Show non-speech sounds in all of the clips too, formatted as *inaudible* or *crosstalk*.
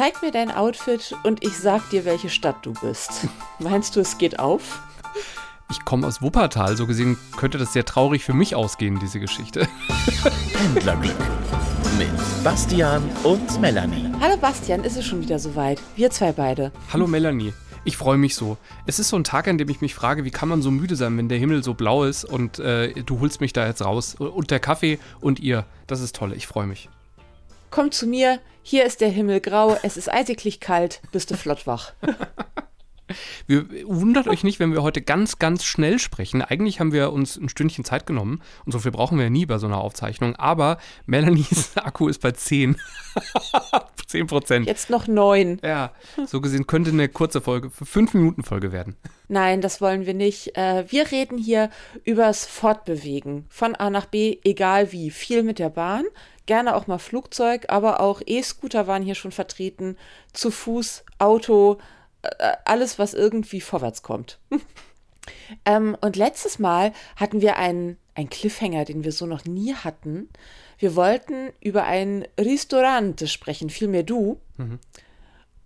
Zeig mir dein Outfit und ich sag dir, welche Stadt du bist. *laughs* Meinst du, es geht auf? Ich komme aus Wuppertal, so gesehen könnte das sehr traurig für mich ausgehen, diese Geschichte. Händlerglück mit Bastian und Melanie. Hallo Bastian, ist es schon wieder soweit? Wir zwei beide. Hallo Melanie. Ich freue mich so. Es ist so ein Tag, an dem ich mich frage, wie kann man so müde sein, wenn der Himmel so blau ist und äh, du holst mich da jetzt raus. Und der Kaffee und ihr. Das ist toll. Ich freue mich. Komm zu mir, hier ist der Himmel grau, es ist eisiglich kalt, bist du flott wach. *laughs* Wir, wundert euch nicht, wenn wir heute ganz, ganz schnell sprechen. Eigentlich haben wir uns ein Stündchen Zeit genommen und so viel brauchen wir ja nie bei so einer Aufzeichnung. Aber Melanies *laughs* Akku ist bei 10. 10 *laughs* Prozent. Jetzt noch 9. Ja, so gesehen könnte eine kurze Folge, 5 Minuten Folge werden. Nein, das wollen wir nicht. Äh, wir reden hier übers Fortbewegen von A nach B, egal wie. Viel mit der Bahn, gerne auch mal Flugzeug, aber auch E-Scooter waren hier schon vertreten, zu Fuß, Auto, äh, alles, was irgendwie vorwärts kommt. *laughs* ähm, und letztes Mal hatten wir einen, einen Cliffhanger, den wir so noch nie hatten. Wir wollten über ein Restaurant sprechen, vielmehr du. Mhm.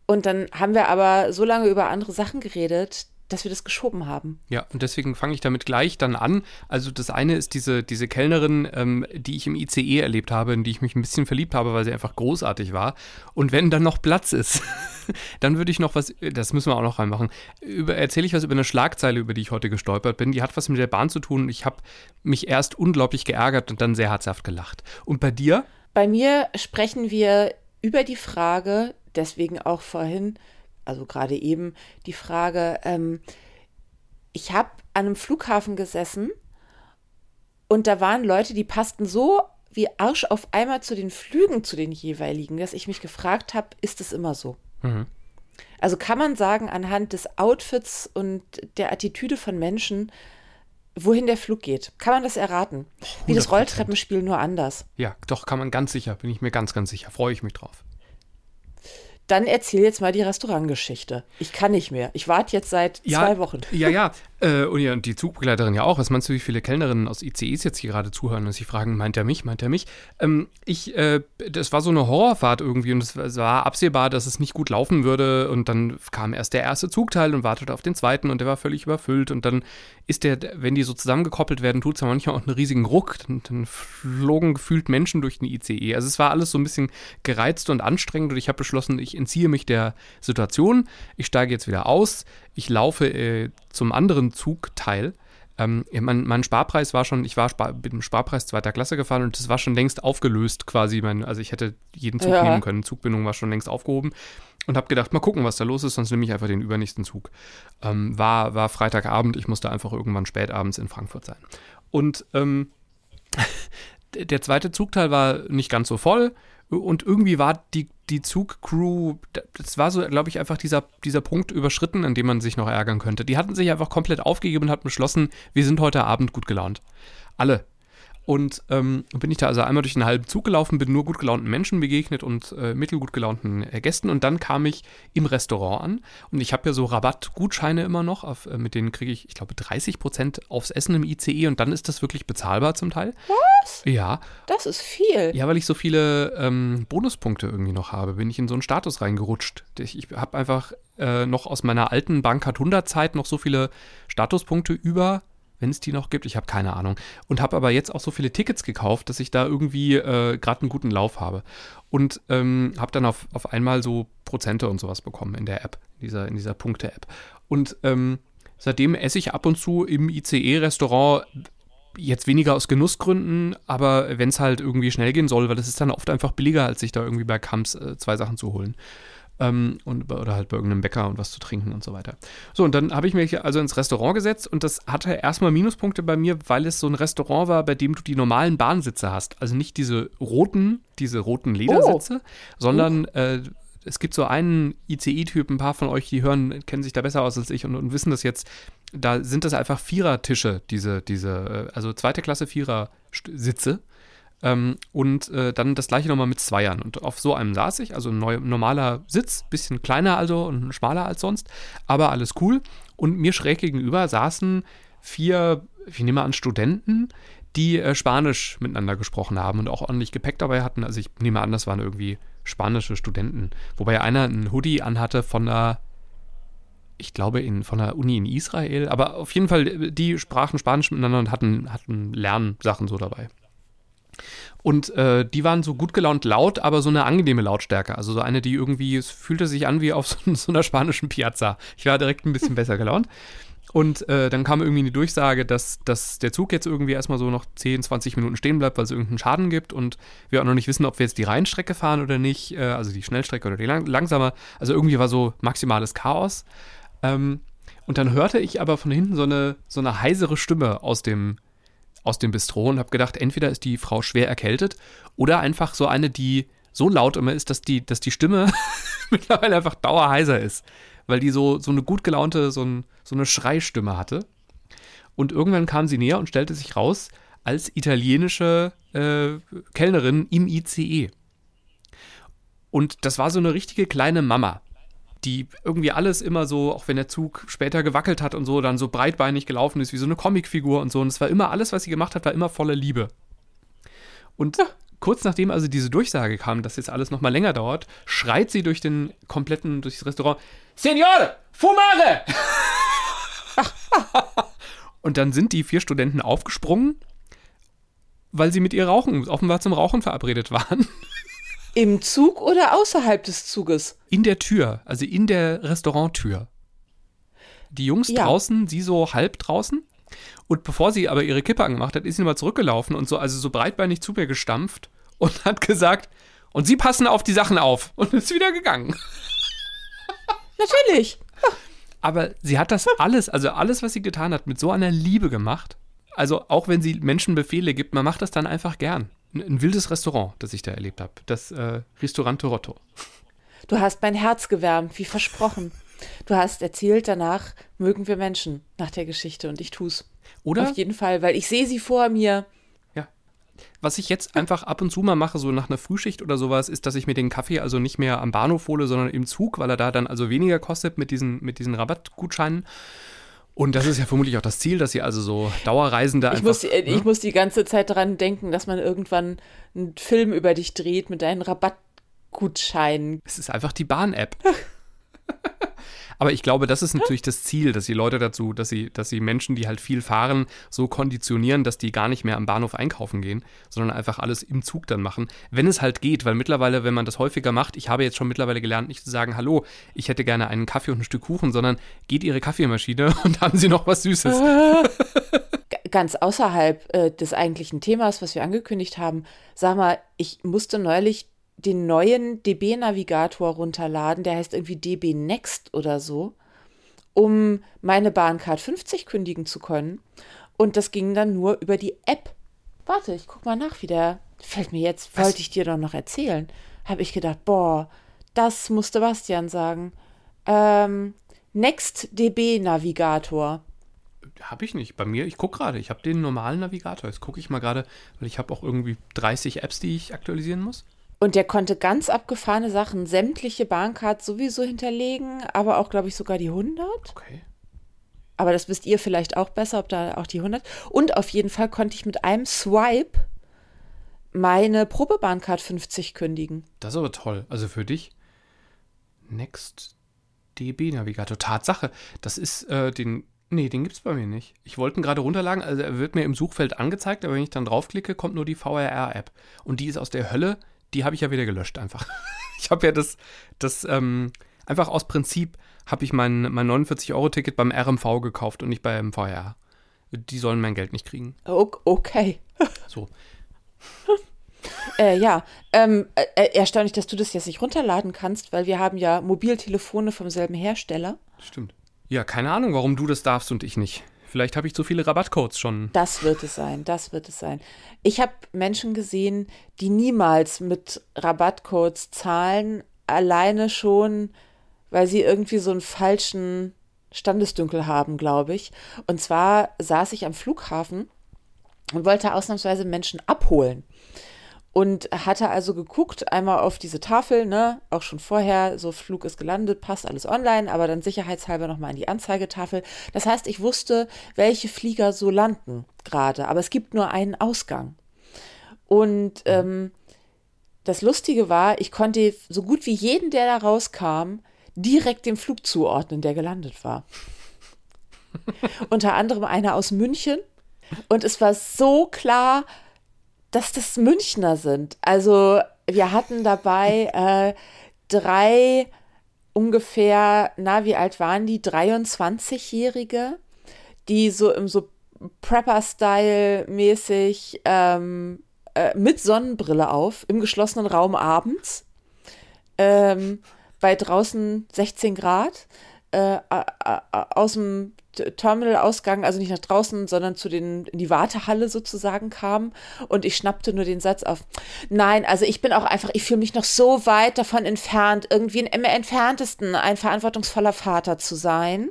Und dann haben wir aber so lange über andere Sachen geredet, dass wir das geschoben haben. Ja, und deswegen fange ich damit gleich dann an. Also das eine ist diese, diese Kellnerin, ähm, die ich im ICE erlebt habe, in die ich mich ein bisschen verliebt habe, weil sie einfach großartig war. Und wenn dann noch Platz ist, *laughs* dann würde ich noch was, das müssen wir auch noch reinmachen, erzähle ich was über eine Schlagzeile, über die ich heute gestolpert bin. Die hat was mit der Bahn zu tun. Ich habe mich erst unglaublich geärgert und dann sehr herzhaft gelacht. Und bei dir? Bei mir sprechen wir über die Frage, deswegen auch vorhin, also gerade eben die Frage, ähm, ich habe an einem Flughafen gesessen und da waren Leute, die passten so wie Arsch auf einmal zu den Flügen zu den jeweiligen, dass ich mich gefragt habe, ist es immer so? Mhm. Also kann man sagen, anhand des Outfits und der Attitüde von Menschen, wohin der Flug geht. Kann man das erraten? 100%. Wie das Rolltreppenspiel nur anders. Ja, doch, kann man ganz sicher, bin ich mir ganz, ganz sicher. Freue ich mich drauf. Dann erzähl jetzt mal die Restaurantgeschichte. Ich kann nicht mehr. Ich warte jetzt seit ja, zwei Wochen. Ja, ja. *laughs* Äh, und, ja. und die Zugbegleiterin ja auch. Was meinst du, wie viele Kellnerinnen aus ICEs jetzt hier gerade zuhören und sich fragen, meint er mich, meint er mich? Ähm, ich, äh, das war so eine Horrorfahrt irgendwie und es war absehbar, dass es nicht gut laufen würde. Und dann kam erst der erste Zugteil und wartete auf den zweiten und der war völlig überfüllt. Und dann ist der, wenn die so zusammengekoppelt werden, tut es ja manchmal auch einen riesigen Ruck. Dann, dann flogen gefühlt Menschen durch den ICE. Also es war alles so ein bisschen gereizt und anstrengend und ich habe beschlossen, ich entziehe mich der Situation. Ich steige jetzt wieder aus. Ich laufe äh, zum anderen Zugteil. Ähm, mein, mein, Sparpreis war schon, ich war Spar, mit dem Sparpreis zweiter Klasse gefahren und das war schon längst aufgelöst quasi. Mein, also ich hätte jeden Zug ja. nehmen können. Zugbindung war schon längst aufgehoben und habe gedacht, mal gucken, was da los ist, sonst nehme ich einfach den übernächsten Zug. Ähm, war, war Freitagabend, ich musste einfach irgendwann spät abends in Frankfurt sein. Und ähm, *laughs* der zweite Zugteil war nicht ganz so voll und irgendwie war die, die Zugcrew, das war so, glaube ich, einfach dieser, dieser Punkt überschritten, an dem man sich noch ärgern könnte. Die hatten sich einfach komplett aufgegeben und hatten beschlossen, wir sind heute Abend gut gelaunt. Alle. Und ähm, bin ich da also einmal durch einen halben Zug gelaufen, bin nur gut gelaunten Menschen begegnet und äh, mittelgut gelaunten äh, Gästen. Und dann kam ich im Restaurant an. Und ich habe ja so Rabattgutscheine immer noch, auf, äh, mit denen kriege ich, ich glaube, 30 Prozent aufs Essen im ICE. Und dann ist das wirklich bezahlbar zum Teil. Was? Ja. Das ist viel. Ja, weil ich so viele ähm, Bonuspunkte irgendwie noch habe, bin ich in so einen Status reingerutscht. Ich, ich habe einfach äh, noch aus meiner alten Bankart 100 Zeit noch so viele Statuspunkte über wenn es die noch gibt. Ich habe keine Ahnung. Und habe aber jetzt auch so viele Tickets gekauft, dass ich da irgendwie äh, gerade einen guten Lauf habe. Und ähm, habe dann auf, auf einmal so Prozente und sowas bekommen in der App, in dieser, in dieser Punkte-App. Und ähm, seitdem esse ich ab und zu im ICE-Restaurant jetzt weniger aus Genussgründen, aber wenn es halt irgendwie schnell gehen soll, weil es ist dann oft einfach billiger, als sich da irgendwie bei Kamps äh, zwei Sachen zu holen ähm, und, oder halt bei irgendeinem Bäcker und was zu trinken und so weiter. So, und dann habe ich mich also ins Restaurant gesetzt und das hatte erstmal Minuspunkte bei mir, weil es so ein Restaurant war, bei dem du die normalen Bahnsitze hast. Also nicht diese roten, diese roten Ledersitze, oh. sondern äh, es gibt so einen ICE-Typ, ein paar von euch, die hören, kennen sich da besser aus als ich und, und wissen das jetzt. Da sind das einfach Vierertische, diese, diese, äh, also zweite Klasse Vierer-Sitze. Ähm, und äh, dann das gleiche nochmal mit Zweiern. Und auf so einem saß ich, also ein normaler Sitz, bisschen kleiner also und schmaler als sonst, aber alles cool. Und mir schräg gegenüber saßen vier, ich nehme an, Studenten, die äh, Spanisch miteinander gesprochen haben und auch ordentlich Gepäck dabei hatten. Also ich nehme an, das waren irgendwie spanische Studenten. Wobei einer einen Hoodie anhatte von einer, ich glaube, in, von einer Uni in Israel. Aber auf jeden Fall, die sprachen Spanisch miteinander und hatten, hatten Lernsachen so dabei. Und äh, die waren so gut gelaunt laut, aber so eine angenehme Lautstärke. Also so eine, die irgendwie, es fühlte sich an wie auf *laughs* so, so einer spanischen Piazza. Ich war direkt ein bisschen besser gelaunt. Und äh, dann kam irgendwie eine Durchsage, dass, dass der Zug jetzt irgendwie erstmal so noch 10, 20 Minuten stehen bleibt, weil es irgendeinen Schaden gibt und wir auch noch nicht wissen, ob wir jetzt die Rheinstrecke fahren oder nicht, äh, also die Schnellstrecke oder die lang langsamer. Also irgendwie war so maximales Chaos. Ähm, und dann hörte ich aber von hinten so eine, so eine heisere Stimme aus dem, aus dem Bistro und habe gedacht, entweder ist die Frau schwer erkältet oder einfach so eine, die so laut immer ist, dass die, dass die Stimme *laughs* mittlerweile einfach dauerheiser ist weil die so, so eine gut gelaunte, so, ein, so eine Schreistimme hatte. Und irgendwann kam sie näher und stellte sich raus als italienische äh, Kellnerin im ICE. Und das war so eine richtige kleine Mama, die irgendwie alles immer so, auch wenn der Zug später gewackelt hat und so, dann so breitbeinig gelaufen ist, wie so eine Comicfigur und so. Und es war immer alles, was sie gemacht hat, war immer voller Liebe. Und kurz nachdem also diese Durchsage kam, dass jetzt alles nochmal länger dauert, schreit sie durch den kompletten, durchs Restaurant, Senor, fumare! *laughs* und dann sind die vier Studenten aufgesprungen, weil sie mit ihr rauchen, offenbar zum Rauchen verabredet waren. Im Zug oder außerhalb des Zuges? In der Tür, also in der Restauranttür. Die Jungs ja. draußen, sie so halb draußen. Und bevor sie aber ihre Kippe angemacht hat, ist sie nochmal zurückgelaufen und so, also so breitbeinig zu mir gestampft und hat gesagt, und sie passen auf die Sachen auf und ist wieder gegangen. Natürlich. Aber sie hat das alles, also alles, was sie getan hat, mit so einer Liebe gemacht. Also auch wenn sie Menschen Befehle gibt, man macht das dann einfach gern. Ein, wildes Restaurant, das ich da erlebt habe. Das äh, Ristorante Rotto. Du hast mein Herz gewärmt, wie versprochen. Du hast erzählt, danach mögen wir Menschen nach der Geschichte und ich tu's. Oder? Auf jeden Fall, weil ich sehe sie vor mir was ich jetzt einfach ab und zu mal mache, so nach einer Frühschicht oder sowas, ist, dass ich mir den Kaffee also nicht mehr am Bahnhof hole, sondern im Zug, weil er da dann also weniger kostet mit diesen, mit diesen Rabattgutscheinen. Und das ist ja vermutlich auch das Ziel, dass sie also so Dauerreisende einfach. Ich muss, äh, ne? ich muss die ganze Zeit daran denken, dass man irgendwann einen Film über dich dreht mit deinen Rabattgutscheinen. Es ist einfach die Bahn-App. *laughs* Aber ich glaube, das ist natürlich das Ziel, dass die Leute dazu, dass sie, dass sie Menschen, die halt viel fahren, so konditionieren, dass die gar nicht mehr am Bahnhof einkaufen gehen, sondern einfach alles im Zug dann machen. Wenn es halt geht, weil mittlerweile, wenn man das häufiger macht, ich habe jetzt schon mittlerweile gelernt, nicht zu sagen, hallo, ich hätte gerne einen Kaffee und ein Stück Kuchen, sondern geht Ihre Kaffeemaschine *laughs* und haben Sie noch was Süßes. *laughs* Ganz außerhalb äh, des eigentlichen Themas, was wir angekündigt haben, sag mal, ich musste neulich den neuen DB-Navigator runterladen, der heißt irgendwie DB Next oder so, um meine Bahncard 50 kündigen zu können. Und das ging dann nur über die App. Warte, ich guck mal nach, wie der fällt mir jetzt, wollte ich dir doch noch erzählen. Habe ich gedacht, boah, das musste Bastian sagen. Ähm, Next DB Navigator. Habe ich nicht. Bei mir, ich gucke gerade, ich habe den normalen Navigator. Jetzt gucke ich mal gerade, weil ich habe auch irgendwie 30 Apps, die ich aktualisieren muss. Und der konnte ganz abgefahrene Sachen, sämtliche Bahncards sowieso hinterlegen, aber auch, glaube ich, sogar die 100. Okay. Aber das wisst ihr vielleicht auch besser, ob da auch die 100. Und auf jeden Fall konnte ich mit einem Swipe meine Probebahncard 50 kündigen. Das ist aber toll. Also für dich. Next DB Navigator. Tatsache. Das ist äh, den. Nee, den gibt es bei mir nicht. Ich wollte ihn gerade runterladen. Also er wird mir im Suchfeld angezeigt, aber wenn ich dann draufklicke, kommt nur die VRR-App. Und die ist aus der Hölle die habe ich ja wieder gelöscht einfach. *laughs* Ich habe ja das, das ähm, einfach aus Prinzip habe ich mein, mein 49-Euro-Ticket beim RMV gekauft und nicht beim VR. Die sollen mein Geld nicht kriegen. Okay. *laughs* So. äh, ja, ähm, äh, erstaunlich, dass du das jetzt nicht runterladen kannst, weil wir haben ja Mobiltelefone vom selben Hersteller. Stimmt. Ja, keine Ahnung, warum du das darfst und ich nicht. Vielleicht habe ich zu viele Rabattcodes schon. Das wird es sein, das wird es sein. Ich habe Menschen gesehen, die niemals mit Rabattcodes zahlen, alleine schon, weil sie irgendwie so einen falschen Standesdünkel haben, glaube ich. Und zwar saß ich am Flughafen und wollte ausnahmsweise Menschen abholen und hatte also geguckt, einmal auf diese Tafel, ne, auch schon vorher, so Flug ist gelandet, passt alles online, aber dann sicherheitshalber nochmal in die Anzeigetafel. Das heißt, ich wusste, welche Flieger so landen gerade, aber es gibt nur einen Ausgang. Und ähm, das Lustige war, ich konnte so gut wie jeden, der da rauskam, direkt dem Flug zuordnen, der gelandet war. *laughs* Unter anderem einer aus München. Und es war so klar, dass das Münchner sind. Also wir hatten dabei äh, drei ungefähr, na, wie alt waren die? 23-Jährige, die so im so Prepper-Style mäßig ähm, äh, mit Sonnenbrille auf, im geschlossenen Raum abends, ähm, bei draußen 16 Grad, äh, aus dem Terminalausgang, also nicht nach draußen, sondern zu den, in die Wartehalle sozusagen kam. Und ich schnappte nur den Satz auf. Nein, also ich bin auch einfach, ich fühle mich noch so weit davon entfernt, irgendwie im entferntesten ein verantwortungsvoller Vater zu sein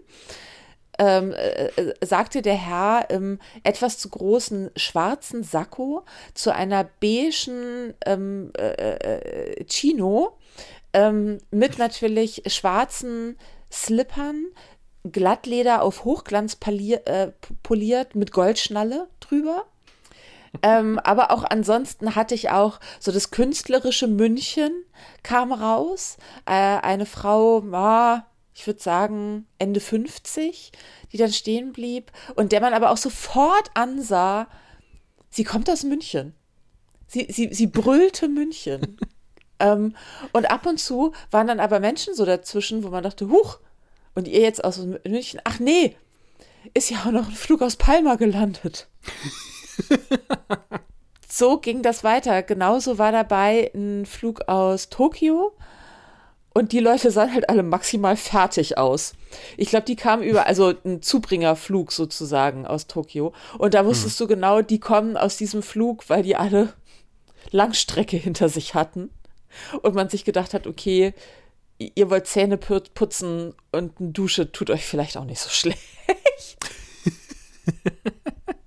ähm, äh, äh, sagte der Herr im etwas zu großen schwarzen Sakko zu einer beigen ähm, äh, äh, Chino ähm, mit natürlich schwarzen Slippern, Glattleder auf Hochglanz poliert, äh, poliert mit Goldschnalle drüber. ähm, aber auch ansonsten hatte ich auch so das künstlerische München kam raus. Äh, eine Frau, ah, ich würde sagen, Ende 50, die dann stehen blieb und der man aber auch sofort ansah, sie kommt aus München. Sie, sie, sie brüllte München. *laughs* ähm, und ab und zu waren dann aber Menschen so dazwischen, wo man dachte, huch, und ihr jetzt aus München, ach nee, ist ja auch noch ein Flug aus Palma gelandet. *laughs* so ging das weiter. Genauso war dabei ein Flug aus Tokio und die Leute sahen halt alle maximal fertig aus. Ich glaube, die kamen über, also ein Zubringerflug sozusagen aus Tokio. Und da wusstest hm. du genau, die kommen aus diesem Flug, weil die alle Langstrecke hinter sich hatten. Und man sich gedacht hat, okay, ihr wollt Zähne putzen und eine Dusche tut euch vielleicht auch nicht so *laughs* schlecht.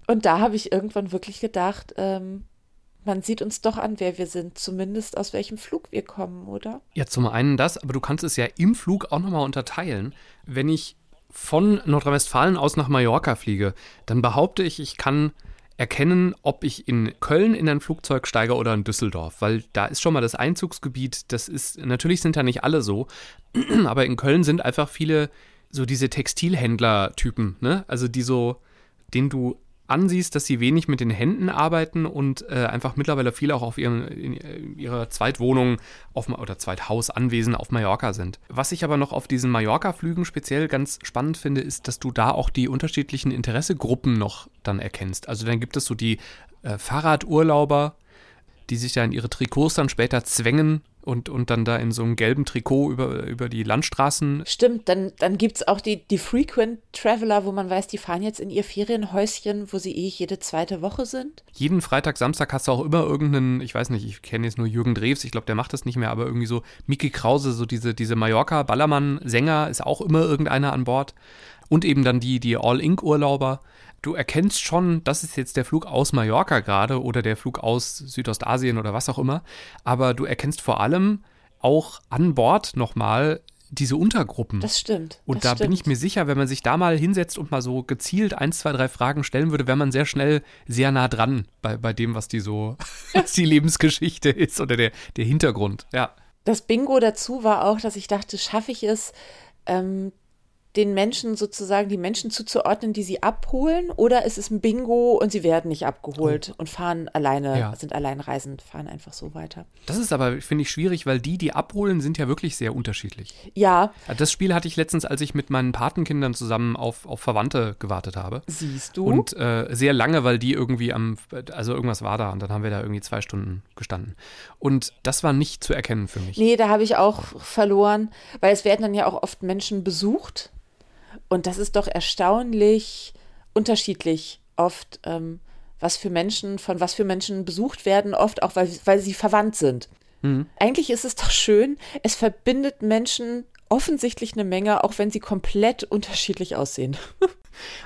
und da habe ich irgendwann wirklich gedacht, ähm, man sieht uns doch an, wer wir sind, zumindest aus welchem Flug wir kommen, oder? Ja, zum einen das, aber du kannst es ja im Flug auch nochmal unterteilen. Wenn ich von Nordrhein-Westfalen aus nach Mallorca fliege, dann behaupte ich, ich kann erkennen, ob ich in Köln in ein Flugzeug steige oder in Düsseldorf, weil da ist schon mal das Einzugsgebiet, das ist, natürlich sind da nicht alle so, *clears throat* aber in Köln sind einfach viele so diese Textilhändler-Typen, ne? Also die so, denen du ansiehst, dass sie wenig mit den Händen arbeiten und äh, einfach mittlerweile viel auch auf ihren, in, in ihrer Zweitwohnung auf, oder Zweithaus, Anwesen auf Mallorca sind. Was ich aber noch auf diesen Mallorca-Flügen speziell ganz spannend finde, ist, dass du da auch die unterschiedlichen Interessegruppen noch dann erkennst. Also dann gibt es so die äh, Fahrradurlauber, die sich ja in ihre Trikots dann später zwängen und, und dann da in so einem gelben Trikot über, über die Landstraßen. Stimmt, dann, dann gibt es auch die, die Frequent Traveler, wo man weiß, die fahren jetzt in ihr Ferienhäuschen, wo sie eh jede zweite Woche sind. Jeden Freitag, Samstag hast du auch immer irgendeinen, ich weiß nicht, ich kenne jetzt nur Jürgen Drews, ich glaube, der macht das nicht mehr, aber irgendwie so Mickey Krause, so diese, diese Mallorca-Ballermann-Sänger, ist auch immer irgendeiner an Bord. Und eben dann die, die All-Ink-Urlauber du erkennst schon, das ist jetzt der Flug aus Mallorca gerade oder der Flug aus Südostasien oder was auch immer, aber du erkennst vor allem auch an Bord nochmal diese Untergruppen. Das stimmt. Und das da stimmt. bin ich mir sicher, wenn man sich da mal hinsetzt und mal so gezielt ein, zwei, drei Fragen stellen würde, wäre man sehr schnell sehr nah dran bei, bei dem, was die so, *laughs* was die Lebensgeschichte ist oder der, der Hintergrund. Ja. Das Bingo dazu war auch, dass ich dachte, schaffe ich es, ähm, den Menschen sozusagen die Menschen zuzuordnen, die sie abholen, oder ist es ein Bingo und sie werden nicht abgeholt oh. und fahren alleine, ja. sind alleinreisend, fahren einfach so weiter. Das ist aber, finde ich, schwierig, weil die, die abholen, sind ja wirklich sehr unterschiedlich. Ja. Das Spiel hatte ich letztens, als ich mit meinen Patenkindern zusammen auf, auf Verwandte gewartet habe. Siehst du? Und äh, sehr lange, weil die irgendwie am, also irgendwas war da und dann haben wir da irgendwie zwei Stunden gestanden. Und das war nicht zu erkennen für mich. Nee, da habe ich auch verloren, weil es werden dann ja auch oft Menschen besucht und das ist doch erstaunlich unterschiedlich oft, ähm, was für Menschen, von was für Menschen besucht werden, oft auch, weil, weil sie verwandt sind. Mhm. Eigentlich ist es doch schön, es verbindet Menschen offensichtlich eine Menge, auch wenn sie komplett unterschiedlich aussehen. *laughs*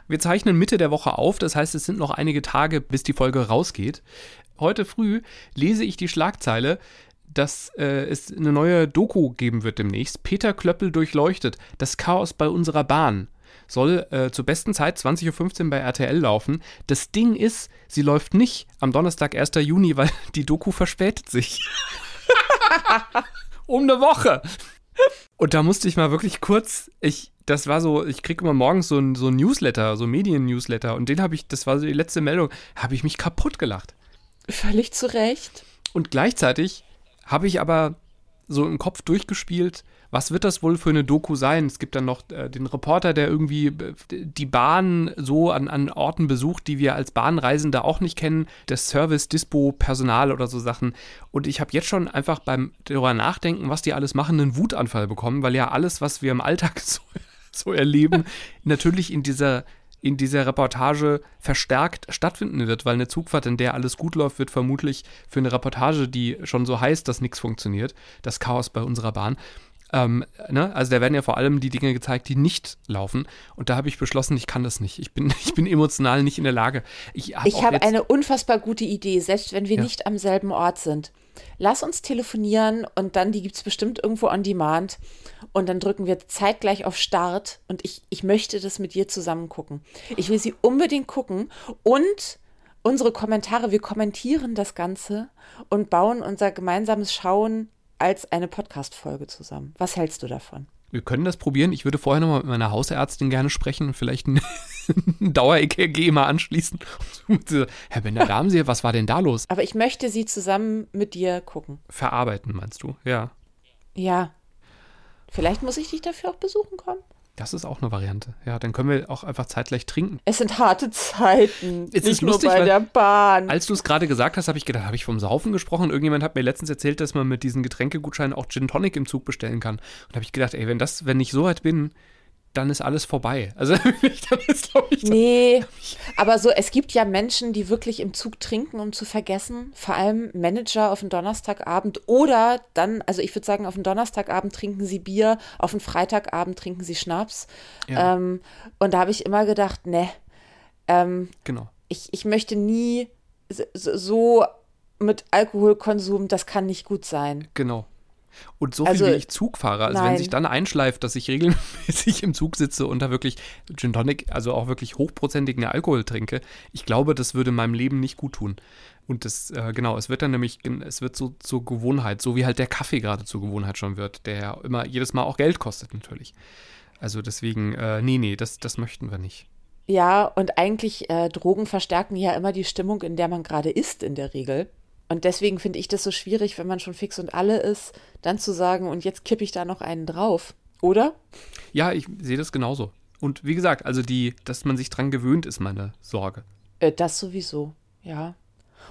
Wir zeichnen Mitte der Woche auf, das heißt, es sind noch einige Tage, bis die Folge rausgeht. Heute früh lese ich die Schlagzeile, dass äh, es eine neue Doku geben wird demnächst. Peter Klöppel durchleuchtet. Das Chaos bei unserer Bahn. Soll äh, zur besten Zeit 20.15 Uhr bei RTL laufen. Das Ding ist, sie läuft nicht am Donnerstag, 1. Juni, *laughs* weil die Doku verspätet sich. *laughs* um eine Woche. Und da musste ich mal wirklich kurz, ich, das war so, ich kriege immer morgens so ein, so ein Newsletter, so Medien-Newsletter und den habe ich, das war so die letzte Meldung, habe ich mich kaputt gelacht. Völlig zu Recht. Und gleichzeitig habe ich aber so im Kopf durchgespielt, was wird das wohl für eine Doku sein? Es gibt dann noch äh, den Reporter, der irgendwie äh, die Bahn so an, an Orten besucht, die wir als Bahnreisende auch nicht kennen, das Service, Dispo, Personal oder so Sachen. Und ich habe jetzt schon einfach beim darüber nachdenken, was die alles machen, einen Wutanfall bekommen, weil ja alles, was wir im Alltag *laughs* so, so erleben, *laughs* natürlich in dieser in dieser Reportage verstärkt stattfinden wird, weil eine Zugfahrt, in der alles gut läuft, wird vermutlich für eine Reportage, die schon so heißt, dass nichts funktioniert, das Chaos bei unserer Bahn, ähm, ne? Also da werden ja vor allem die Dinge gezeigt, die nicht laufen. Und da habe ich beschlossen, ich kann das nicht. Ich bin, *laughs* ich bin emotional nicht in der Lage. Ich habe hab eine unfassbar gute Idee, selbst wenn wir ja. nicht am selben Ort sind. Lass uns telefonieren und dann, die gibt es bestimmt irgendwo on demand. Und dann drücken wir zeitgleich auf Start und ich, ich möchte das mit dir zusammen gucken. Ich will sie unbedingt gucken und unsere Kommentare, wir kommentieren das Ganze und bauen unser gemeinsames Schauen als eine Podcast-Folge zusammen. Was hältst du davon? Wir können das probieren. Ich würde vorher nochmal mit meiner Hausärztin gerne sprechen und vielleicht ein, ein *laughs* Dauer-EKG mal anschließen. Herr Bender, da haben Sie, was war denn da los? Aber ich möchte sie zusammen mit dir gucken. Verarbeiten, meinst du? Ja. Ja. Vielleicht muss ich dich dafür auch besuchen kommen. Das ist auch eine Variante. Ja, dann können wir auch einfach zeitgleich trinken. Es sind harte Zeiten. Es ist lustig, bei der Bahn. Als du es gerade gesagt hast, habe ich gedacht, habe ich vom Saufen gesprochen? Irgendjemand hat mir letztens erzählt, dass man mit diesen Getränkegutscheinen auch Gin Tonic im Zug bestellen kann. Und da habe ich gedacht, ey, wenn das, wenn ich so weit bin, dann ist alles vorbei. Also *laughs* dann ist, glaube ich. Nee, *laughs* aber so, es gibt ja Menschen, die wirklich im Zug trinken, um zu vergessen. Vor allem Manager auf den Donnerstagabend oder dann, also ich würde sagen, auf den Donnerstagabend trinken sie Bier, auf den Freitagabend trinken sie Schnaps. Ja. Ähm, und da habe ich immer gedacht, ne, ähm, genau. Ich, ich möchte nie so, so mit Alkoholkonsum, das kann nicht gut sein. Genau. Und so also, viel wie ich Zug fahre, also nein. wenn sich dann einschleift, dass ich regelmäßig im Zug sitze und da wirklich Gin Tonic, also auch wirklich hochprozentigen Alkohol trinke, ich glaube, das würde meinem Leben nicht gut tun. Und das, äh, genau, es wird dann nämlich, es wird so zur Gewohnheit, so wie halt der Kaffee gerade zur Gewohnheit schon wird, der ja immer jedes Mal auch Geld kostet natürlich. Also deswegen, äh, nee, nee, das, das möchten wir nicht. Ja, und eigentlich, äh, Drogen verstärken ja immer die Stimmung, in der man gerade ist, in der Regel. Und deswegen finde ich das so schwierig, wenn man schon fix und alle ist, dann zu sagen, und jetzt kippe ich da noch einen drauf, oder? Ja, ich sehe das genauso. Und wie gesagt, also die, dass man sich dran gewöhnt, ist meine Sorge. Äh, das sowieso, ja.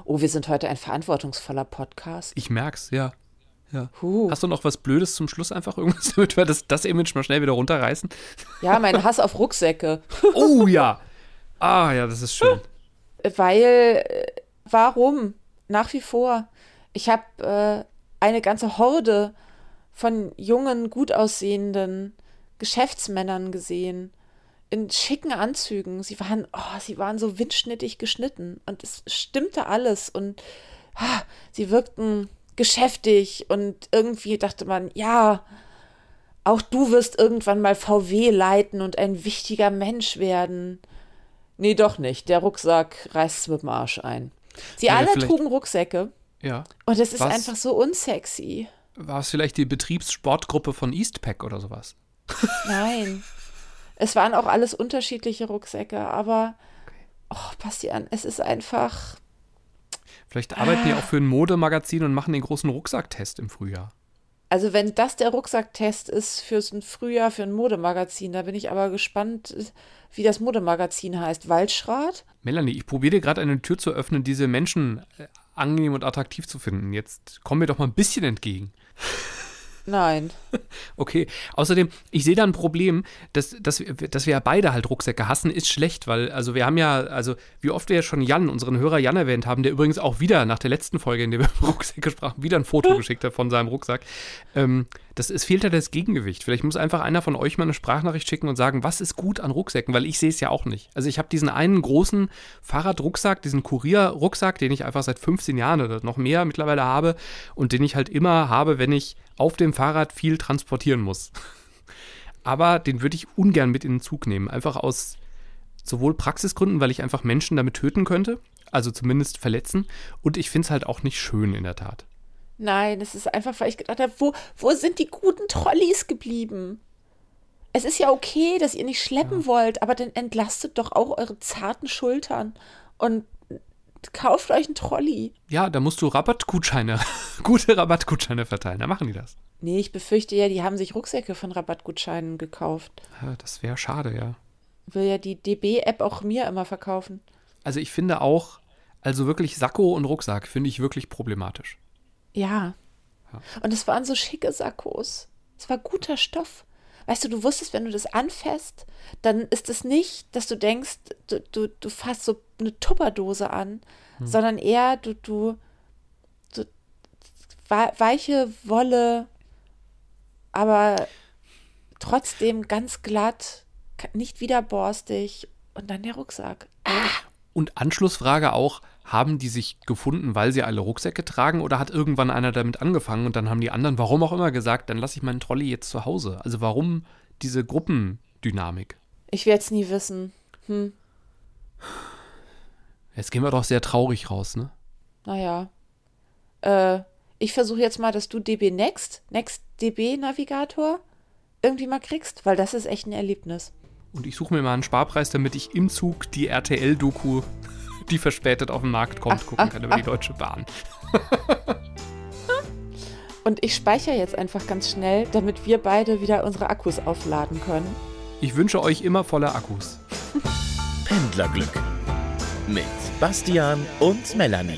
Oh, wir sind heute ein verantwortungsvoller Podcast. Ich merk's, ja. Ja. Huh. Hast du noch was Blödes zum Schluss einfach irgendwas, *laughs* damit wir das, das Image mal schnell wieder runterreißen? Ja, mein Hass auf Rucksäcke. *laughs* oh ja. Ah ja, das ist schön. Weil, äh, warum? Nach wie vor. Ich habe äh, eine ganze Horde von jungen, gut aussehenden Geschäftsmännern gesehen in schicken Anzügen. Sie waren, oh, sie waren so windschnittig geschnitten und es stimmte alles und ah, sie wirkten geschäftig und irgendwie dachte man, ja, auch du wirst irgendwann mal VW leiten und ein wichtiger Mensch werden. Nee, doch nicht. Der Rucksack reißt mit dem Arsch ein. Sie ja, alle trugen Rucksäcke. Ja. Und es ist Was? einfach so unsexy. War es vielleicht die Betriebssportgruppe von Eastpack oder sowas? Nein. *laughs* Es waren auch alles unterschiedliche Rucksäcke, aber okay. oh, Bastian, es ist einfach. Vielleicht arbeiten die auch für ein Modemagazin und machen den großen Rucksacktest im Frühjahr. Also wenn das der Rucksacktest ist fürs Frühjahr für ein Modemagazin, da bin ich aber gespannt, wie das Modemagazin heißt. Waldschrat? Melanie, ich probiere gerade eine Tür zu öffnen, diese Menschen äh, angenehm und attraktiv zu finden. Jetzt komm mir doch mal ein bisschen entgegen. Nein. *laughs* Okay. Außerdem, ich sehe da ein Problem, dass, dass, wir, dass wir ja beide halt Rucksäcke hassen, ist schlecht, weil, also wir haben ja, also wie oft wir ja schon Jan, unseren Hörer Jan erwähnt haben, der übrigens auch wieder nach der letzten Folge, in der wir über *laughs* Rucksäcke sprachen, wieder ein Foto *laughs* geschickt hat von seinem Rucksack. Ähm, das, es fehlt ja das Gegengewicht. Vielleicht muss einfach einer von euch mal eine Sprachnachricht schicken und sagen, was ist gut an Rucksäcken, weil ich sehe es ja auch nicht. Also ich habe diesen einen großen Fahrradrucksack, diesen Kurierrucksack, den ich einfach seit 15 Jahren oder noch mehr mittlerweile habe und den ich halt immer habe, wenn ich auf dem Fahrrad viel transportieren muss. *laughs* Aber den würde ich ungern mit in den Zug nehmen. Einfach aus sowohl Praxisgründen, weil ich einfach Menschen damit töten könnte, also zumindest verletzen. Und ich finde es halt auch nicht schön in der Tat. Nein, es ist einfach, weil ich gedacht habe, wo, wo sind die guten Trolleys geblieben? Es ist ja okay, dass ihr nicht schleppen ja. wollt, aber dann entlastet doch auch eure zarten Schultern und kauft euch einen Trolley. Ja, da musst du Rabattgutscheine, *laughs* gute Rabattgutscheine verteilen. Da machen die das. Nee, ich befürchte ja, die haben sich Rucksäcke von Rabattgutscheinen gekauft. Ja, das wäre schade, ja. Will ja die DB-App auch mir immer verkaufen. Also ich finde auch, also wirklich Sakko und Rucksack finde ich wirklich problematisch. Ja. ja. Und es waren so schicke Sakkos. Es war guter Stoff. Weißt du, du wusstest, wenn du das anfasst, dann ist es nicht, dass du denkst, du, du, du fasst so eine Tupperdose an, hm. sondern eher du, du, du weiche Wolle, aber trotzdem ganz glatt, nicht wieder borstig und dann der Rucksack. Ah. Und Anschlussfrage auch, haben die sich gefunden, weil sie alle Rucksäcke tragen oder hat irgendwann einer damit angefangen und dann haben die anderen, warum auch immer, gesagt, dann lasse ich meinen Trolley jetzt zu Hause? Also warum diese Gruppendynamik? Ich werde es nie wissen. Hm. Jetzt gehen wir doch sehr traurig raus, ne? Naja. Äh, ich versuche jetzt mal, dass du DB Next, Next DB Navigator irgendwie mal kriegst, weil das ist echt ein Erlebnis. Und ich suche mir mal einen Sparpreis, damit ich im Zug die RTL-Doku die verspätet auf den Markt kommt, gucken ach, kann über ach. die Deutsche Bahn. *laughs* Und ich speichere jetzt einfach ganz schnell, damit wir beide wieder unsere Akkus aufladen können. Ich wünsche euch immer volle Akkus. Pendlerglück mit Bastian und Melanie.